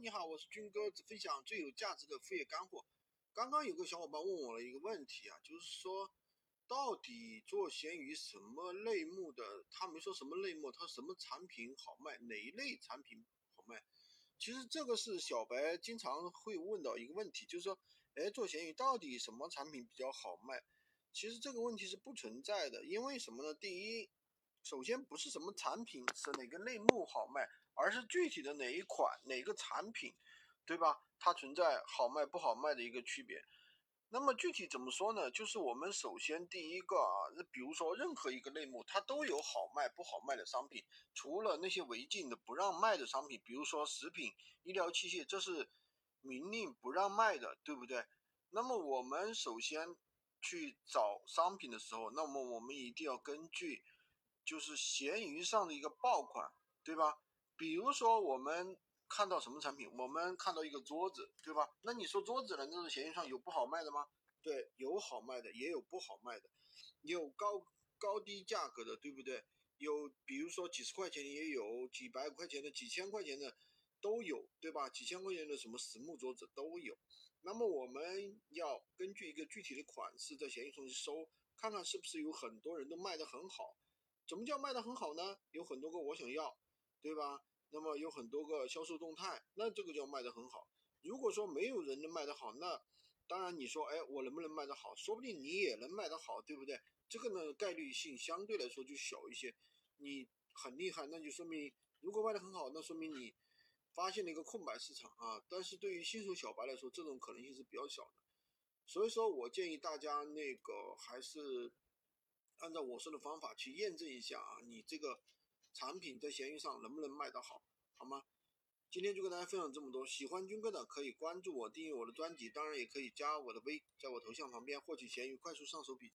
你好，我是军哥，只分享最有价值的副业干货。刚刚有个小伙伴问我了一个问题啊，就是说到底做闲鱼什么类目的？他没说什么类目，他什么产品好卖，哪一类产品好卖？其实这个是小白经常会问到一个问题，就是说，哎，做闲鱼到底什么产品比较好卖？其实这个问题是不存在的，因为什么呢？第一，首先不是什么产品是哪个类目好卖。而是具体的哪一款哪个产品，对吧？它存在好卖不好卖的一个区别。那么具体怎么说呢？就是我们首先第一个啊，比如说任何一个类目，它都有好卖不好卖的商品，除了那些违禁的不让卖的商品，比如说食品、医疗器械，这是明令不让卖的，对不对？那么我们首先去找商品的时候，那么我们一定要根据就是闲鱼上的一个爆款，对吧？比如说，我们看到什么产品？我们看到一个桌子，对吧？那你说桌子呢？那是闲鱼上有不好卖的吗？对，有好卖的，也有不好卖的，有高高低价格的，对不对？有，比如说几十块钱的也有，几百块钱的、几千块钱的都有，对吧？几千块钱的什么实木桌子都有。那么我们要根据一个具体的款式在闲鱼上去搜，看看是不是有很多人都卖得很好。怎么叫卖得很好呢？有很多个我想要。对吧？那么有很多个销售动态，那这个叫卖得很好。如果说没有人能卖得好，那当然你说，哎，我能不能卖得好？说不定你也能卖得好，对不对？这个呢，概率性相对来说就小一些。你很厉害，那就说明如果卖得很好，那说明你发现了一个空白市场啊。但是对于新手小白来说，这种可能性是比较小的。所以说我建议大家那个还是按照我说的方法去验证一下啊，你这个。产品在闲鱼上能不能卖得好，好吗？今天就跟大家分享这么多。喜欢军哥的可以关注我，订阅我的专辑，当然也可以加我的微，在我头像旁边获取闲鱼快速上手笔。